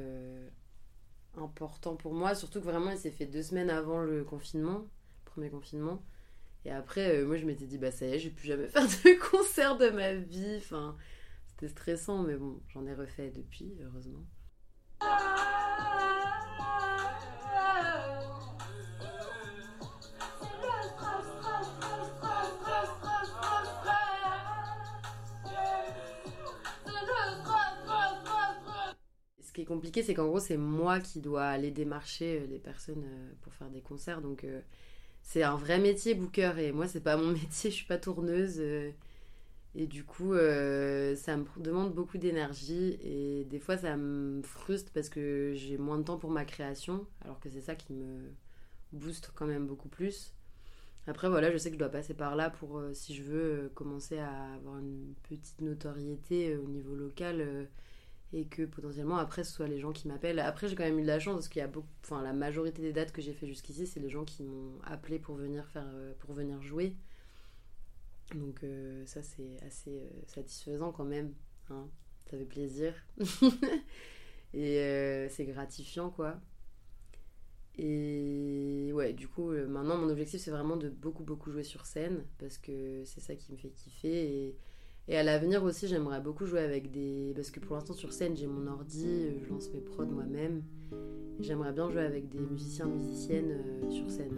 important pour moi, surtout que vraiment il s'est fait deux semaines avant le confinement, premier confinement. Et après, moi je m'étais dit, bah ça y est, je vais plus jamais faire de concert de ma vie. Enfin, c'était stressant, mais bon, j'en ai refait depuis, heureusement. Ce qui est compliqué, c'est qu'en gros, c'est moi qui dois aller démarcher euh, les personnes euh, pour faire des concerts. Donc, euh, c'est un vrai métier, booker. Et moi, c'est pas mon métier, je suis pas tourneuse. et du coup, ça me demande beaucoup d'énergie. Et des fois, ça me frustre parce que j'ai moins de temps pour ma création. Alors que c'est ça qui me booste quand même beaucoup plus. Après, voilà, je sais que je dois passer par là pour, si je veux, commencer à avoir une petite notoriété au niveau local et que potentiellement après ce soit les gens qui m'appellent. Après, j'ai quand même eu de la chance parce qu'il y a beaucoup, enfin, la majorité des dates que j'ai fait jusqu'ici, c'est les gens qui m'ont appelé pour venir faire, pour venir jouer. Donc, ça, c'est assez satisfaisant quand même. Hein. Ça fait plaisir. et c'est gratifiant, quoi. Et ouais, du coup, euh, maintenant, mon objectif, c'est vraiment de beaucoup, beaucoup jouer sur scène, parce que c'est ça qui me fait kiffer. Et à l'avenir aussi, j'aimerais beaucoup jouer avec des... Parce que pour l'instant, sur scène, j'ai mon ordi, euh, je lance mes prods moi-même. J'aimerais bien jouer avec des musiciens, musiciennes euh, sur scène.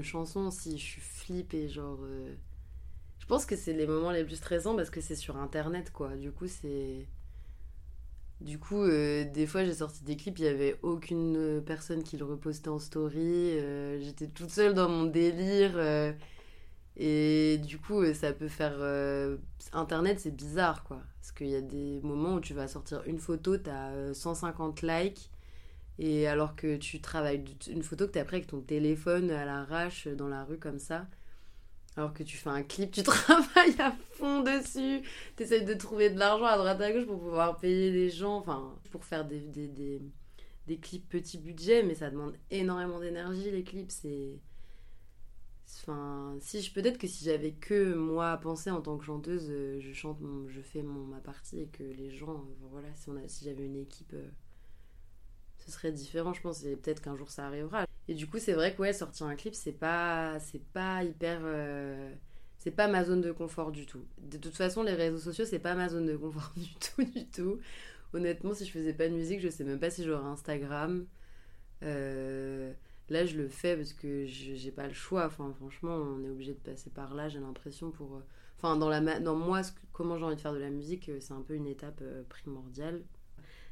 Une chanson, si je suis flip et genre. Euh, je pense que c'est les moments les plus stressants parce que c'est sur internet quoi. Du coup, c'est. Du coup, euh, des fois, j'ai sorti des clips, il n'y avait aucune personne qui le repostait en story. Euh, j'étais toute seule dans mon délire. et du coup, ça peut faire. Internet, c'est bizarre, quoi. Parce qu'il y a des moments où tu vas sortir une photo, tu as 150 likes. Et alors que tu travailles une photo que tu as pris avec ton téléphone à l'arrache dans la rue comme ça. Alors que tu fais un clip, tu travailles à fond dessus. Tu essayes de trouver de l'argent à droite à gauche pour pouvoir payer les gens. Enfin, pour faire des, des, des, clips petit budget, mais ça demande énormément d'énergie les clips. C'est Enfin, si je peut-être que si j'avais que moi à penser en tant que chanteuse, euh, je chante, je fais mon, ma partie et que les gens, euh, voilà, si on a, si j'avais une équipe, euh, serait différent, je pense. Et peut-être qu'un jour ça arrivera. Et du coup, c'est vrai que ouais, sortir un clip, c'est pas, c'est pas hyper, c'est pas ma zone de confort du tout. De toute façon, les réseaux sociaux, c'est pas ma zone de confort du tout, du tout. Honnêtement, si je faisais pas de musique, je sais même pas si j'aurais Instagram. Euh, Là, je le fais parce que j'ai pas le choix. Enfin, franchement, on est obligé de passer par là, j'ai l'impression, pour. Euh, enfin, dans, la, dans moi, comment j'ai envie de faire de la musique, euh, c'est un peu une étape euh, primordiale.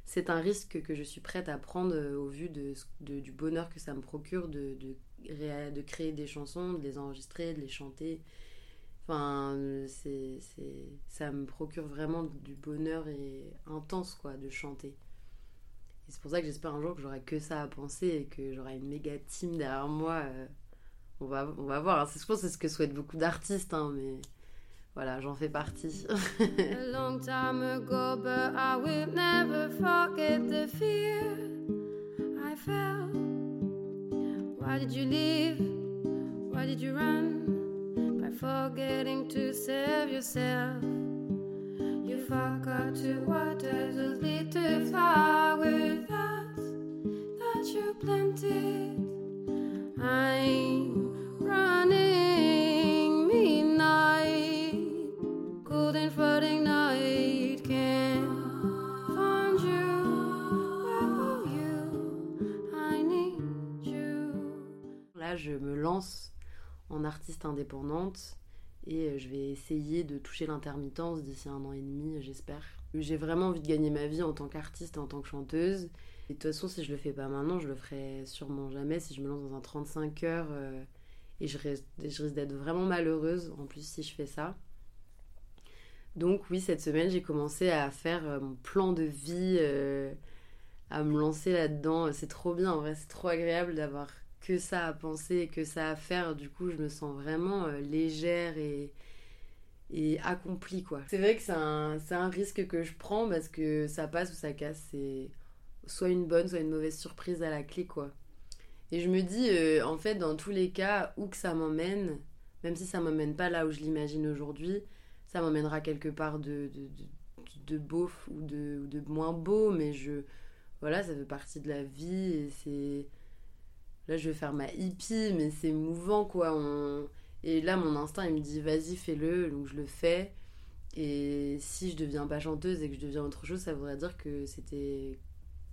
C'est un risque que je suis prête à prendre au vu de, du bonheur que ça me procure de, de, de, créer des chansons, de les enregistrer, de les chanter. Enfin, ça me procure vraiment du bonheur et intense, quoi, de chanter c'est pour ça que j'espère un jour que j'aurai que ça à penser et que j'aurai une méga team derrière moi. Euh, on, va, on va voir. Hein. Je pense que c'est ce que souhaitent beaucoup d'artistes, hein, mais voilà, j'en fais partie. a long time ago, but I will never forget the fear I felt. Why did you leave? Why did you run? By forgetting to save yourself. You forgot to water those little flowers that you planted. I'm running je me lance en artiste indépendante et euh, je vais essayer de toucher l'intermittence d'ici un an et demi, j'espère. J'ai vraiment envie de gagner ma vie en tant qu'artiste et en tant que chanteuse. Et de toute façon, si je le fais pas maintenant, je le ferai sûrement jamais si je me lance dans un 35 heures euh, et je risque, d'être vraiment malheureuse en plus si je fais ça. Donc oui, cette semaine, j'ai commencé à faire euh, mon plan de vie, à me lancer là-dedans. C'est trop bien, en vrai, c'est trop agréable d'avoir que ça à penser, que ça à faire. Du coup, je me sens vraiment euh, légère et, et accomplie, quoi. C'est vrai que c'est un, un, risque que je prends parce que ça passe ou ça casse. C'est soit une bonne, soit une mauvaise surprise à la clé, quoi. Et je me dis, euh, en fait, dans tous les cas, où que ça m'emmène, même si ça m'emmène pas là où je l'imagine aujourd'hui, ça m'emmènera quelque part de, de, de, de ou de, ou de moins beau, mais je. Voilà, ça fait partie de la vie et c'est. Là, je vais faire ma hippie, mais c'est mouvant, quoi. Et là, mon instinct, il me dit, vas-y, fais-le, donc je le fais. Et si je deviens pas chanteuse et que je deviens autre chose, ça voudrait dire que c'était.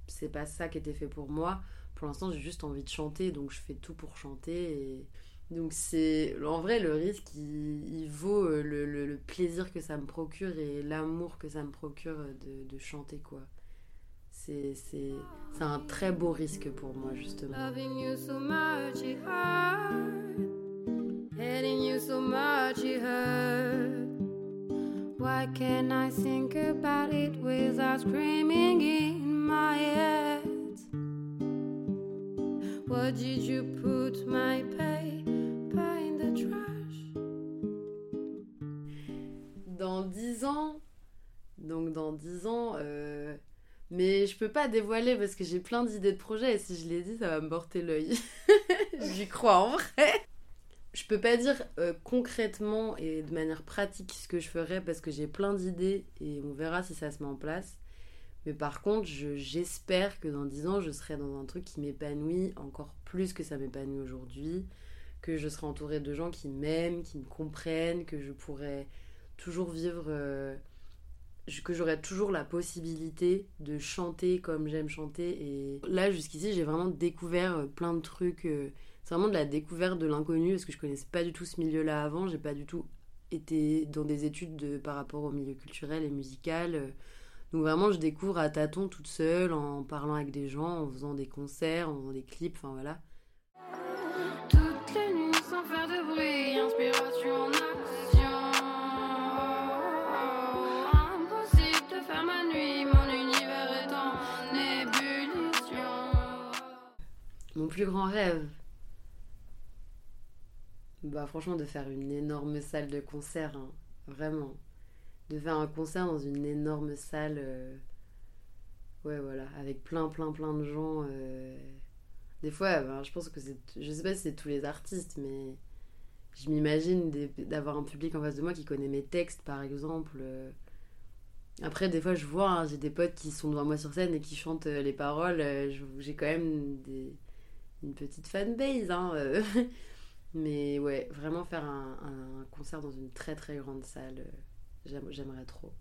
C'est pas ça qui était fait pour moi. Pour l'instant, j'ai juste envie de chanter, donc je fais tout pour chanter. Donc c'est en vrai le risque il, vaut euh, le, plaisir que ça me procure et l'amour que ça me procure de chanter quoi. C'est un très beau risque pour moi justement. Loving you so much it hurt. Hating you so much it hurt. Why can't I think about it without screaming in my head? What did you put my pain? Dans 10 ans, donc dans 10 ans, euh, mais je peux pas dévoiler parce que j'ai plein d'idées de projets et si je les dis, ça va me porter l'œil. J'y crois en vrai. Je peux pas dire euh, concrètement et de manière pratique ce que je ferais parce que j'ai plein d'idées et on verra si ça se met en place. Mais par contre, j'espère que dans 10 ans, je serai dans un truc qui m'épanouit encore plus que ça m'épanouit aujourd'hui que je serai entourée de gens qui m'aiment, qui me comprennent, que je pourrais toujours vivre, euh, que j'aurais toujours la possibilité de chanter comme j'aime chanter. Et là, jusqu'ici, j'ai vraiment découvert euh, plein de trucs. Euh, c'est vraiment de la découverte de l'inconnu parce que je connaissais pas du tout ce milieu-là avant. J'ai pas du tout été dans des études de, par rapport au milieu culturel et musical. Donc vraiment, je découvre à tâtons toute seule, en parlant avec des gens, en faisant des concerts, en faisant des clips, enfin voilà. Mon plus grand rêve Bah franchement de faire une énorme salle de concert, hein. vraiment. De faire un concert dans une énorme salle. Euh, ouais voilà, avec plein plein plein de gens. Euh, des fois, ben, je pense que c'est... Je sais pas si c'est tous les artistes, mais je m'imagine d'avoir un public en face de moi qui connaît mes textes, par exemple. Euh. Après, des fois, je vois, hein, j'ai des potes qui sont devant moi sur scène et qui chantent les paroles. J'ai quand même des une petite fanbase. Hein, euh. Mais ouais, vraiment faire un, concert dans une très très grande salle, euh, j'aimerais trop.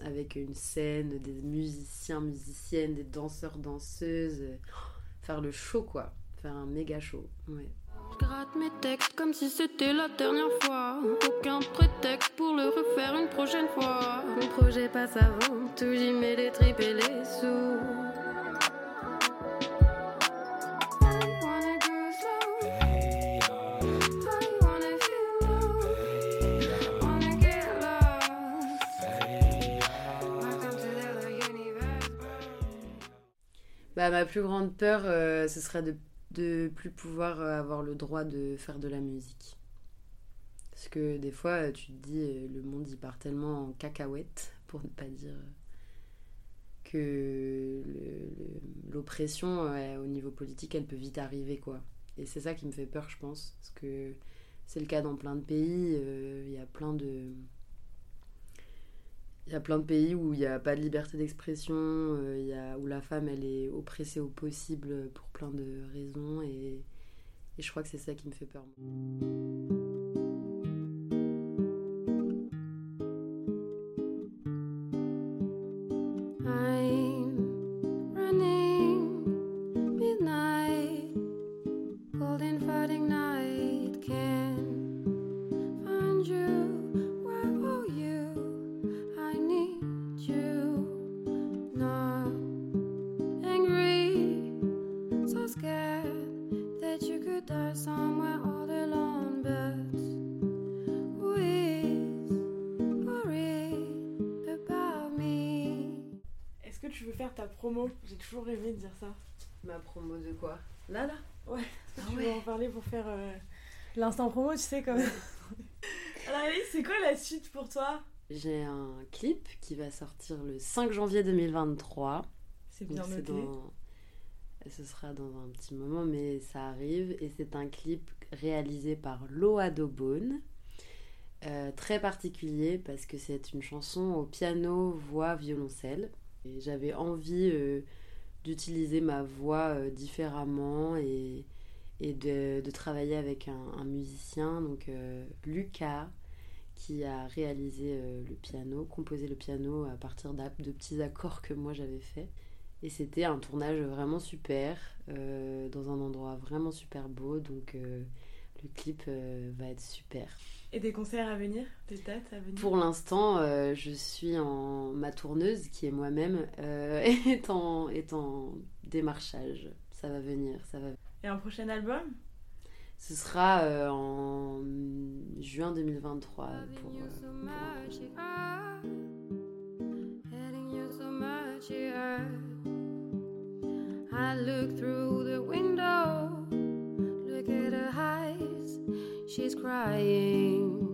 Avec une scène, des musiciens, musiciennes, des danseurs, danseuses. Euh, faire le show quoi. Faire un méga show. Ouais.
Je gratte mes textes comme si c'était la dernière fois. Aucun prétexte pour le refaire une prochaine fois. Mon projet passe avant, tout j'y mets les tripes et les sous.
Bah, ma plus grande peur, euh, ce serait de plus pouvoir euh, avoir le droit de faire de la musique. Parce que des fois, tu te dis, euh, le monde y part tellement en cacahuète, pour ne pas dire que l'oppression au niveau politique, elle peut vite arriver, quoi. Et c'est ça qui me fait peur, je pense. Parce que c'est le cas dans plein de pays. Il y a plein de il y a plein de pays où il n'y a pas de liberté d'expression, euh, où la femme elle est oppressée au possible pour plein de raisons et, et je crois que c'est ça qui me fait peur.
Promo. J'ai toujours aimé dire ça.
Ma promo de quoi? Là, là?
Ouais. Ah tu veux en parler pour faire euh, l'instant promo, tu sais, comme. Alors, Alice, c'est quoi la suite pour toi?
J'ai un clip qui va sortir le 5 janvier 2023.
C'est bien noté.
Ce sera dans un petit moment, mais ça arrive. Et c'est un clip réalisé par Loa Dobone. Euh, très particulier parce que c'est une chanson au piano, voix, violoncelle. J'avais envie euh, d'utiliser ma voix euh, différemment et, et de, travailler avec un, musicien, donc Lucas, qui a réalisé le piano, composé le piano à partir de petits accords que moi j'avais fait. Et c'était un tournage vraiment super, dans un endroit vraiment super beau, donc le clip va être super.
Et des concerts à venir Des dates à venir?
Pour l'instant, euh, je suis en. Ma tourneuse, qui est moi-même, euh, est, en, est en démarchage. Ça va venir, ça va.
Et un prochain album?
Ce sera euh, en juin 2023 pour. pour... I look through the window, look at her eyes, she's crying.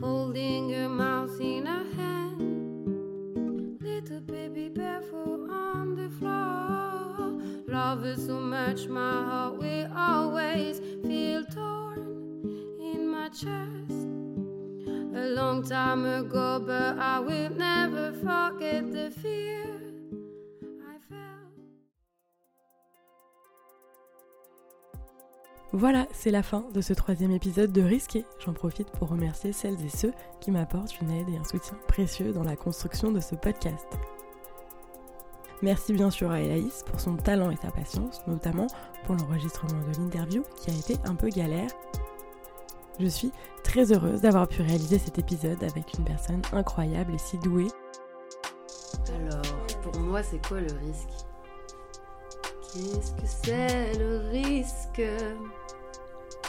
holding her mouth in her hand. Little baby barefoot on the floor. Love her so much, my heart will always feel torn in my chest. A long time ago, but I will never forget the fear.
Voilà, c'est la fin de ce troisième épisode de Risqué. J'en profite pour remercier celles et ceux qui m'apportent une aide et un soutien précieux dans la construction de ce podcast. Merci bien sûr à Elaïs pour son talent et sa patience, notamment pour l'enregistrement de l'interview qui a été un peu galère. Je suis très heureuse d'avoir pu réaliser cet épisode avec une personne incroyable et si douée.
Alors, pour moi, c'est quoi le risque? Qu'est-ce que c'est le risque?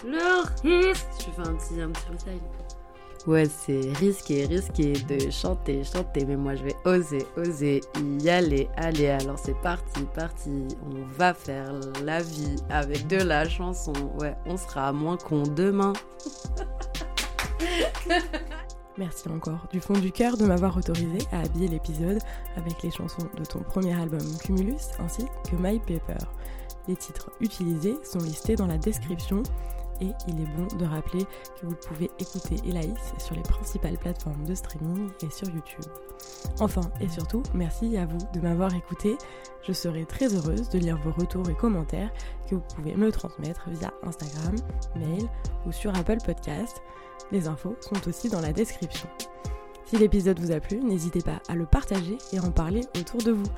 Le risque. Je fais un petit, un petit Ouais, c'est risqué, risqué de chanter, chanter, mais moi je vais oser, oser y aller, aller. Alors c'est parti, parti. On va faire la vie avec de la chanson. Ouais, on sera moins con demain.
Merci encore du fond du cœur de m'avoir autorisé à habiller l'épisode avec les chansons de ton premier album Cumulus ainsi que My Paper. Les titres utilisés sont listés dans la description et il est bon de rappeler que vous pouvez écouter Elaïs sur les principales plateformes de streaming et sur YouTube. Enfin et surtout, merci à vous de m'avoir écouté. Je serai très heureuse de lire vos retours et commentaires que vous pouvez me transmettre via Instagram, mail ou sur Apple Podcast. Les infos sont aussi dans la description. Si l'épisode vous a plu, n'hésitez pas à le partager et en parler autour de vous.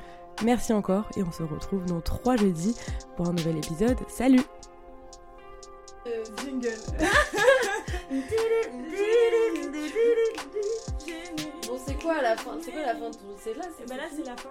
Merci encore et on se retrouve dans trois jeudis pour un nouvel épisode. Salut jingle.
bon, c'est quoi la fin? C'est quoi la fin de tout? C'est là,
c'est bah là, c'est la fin.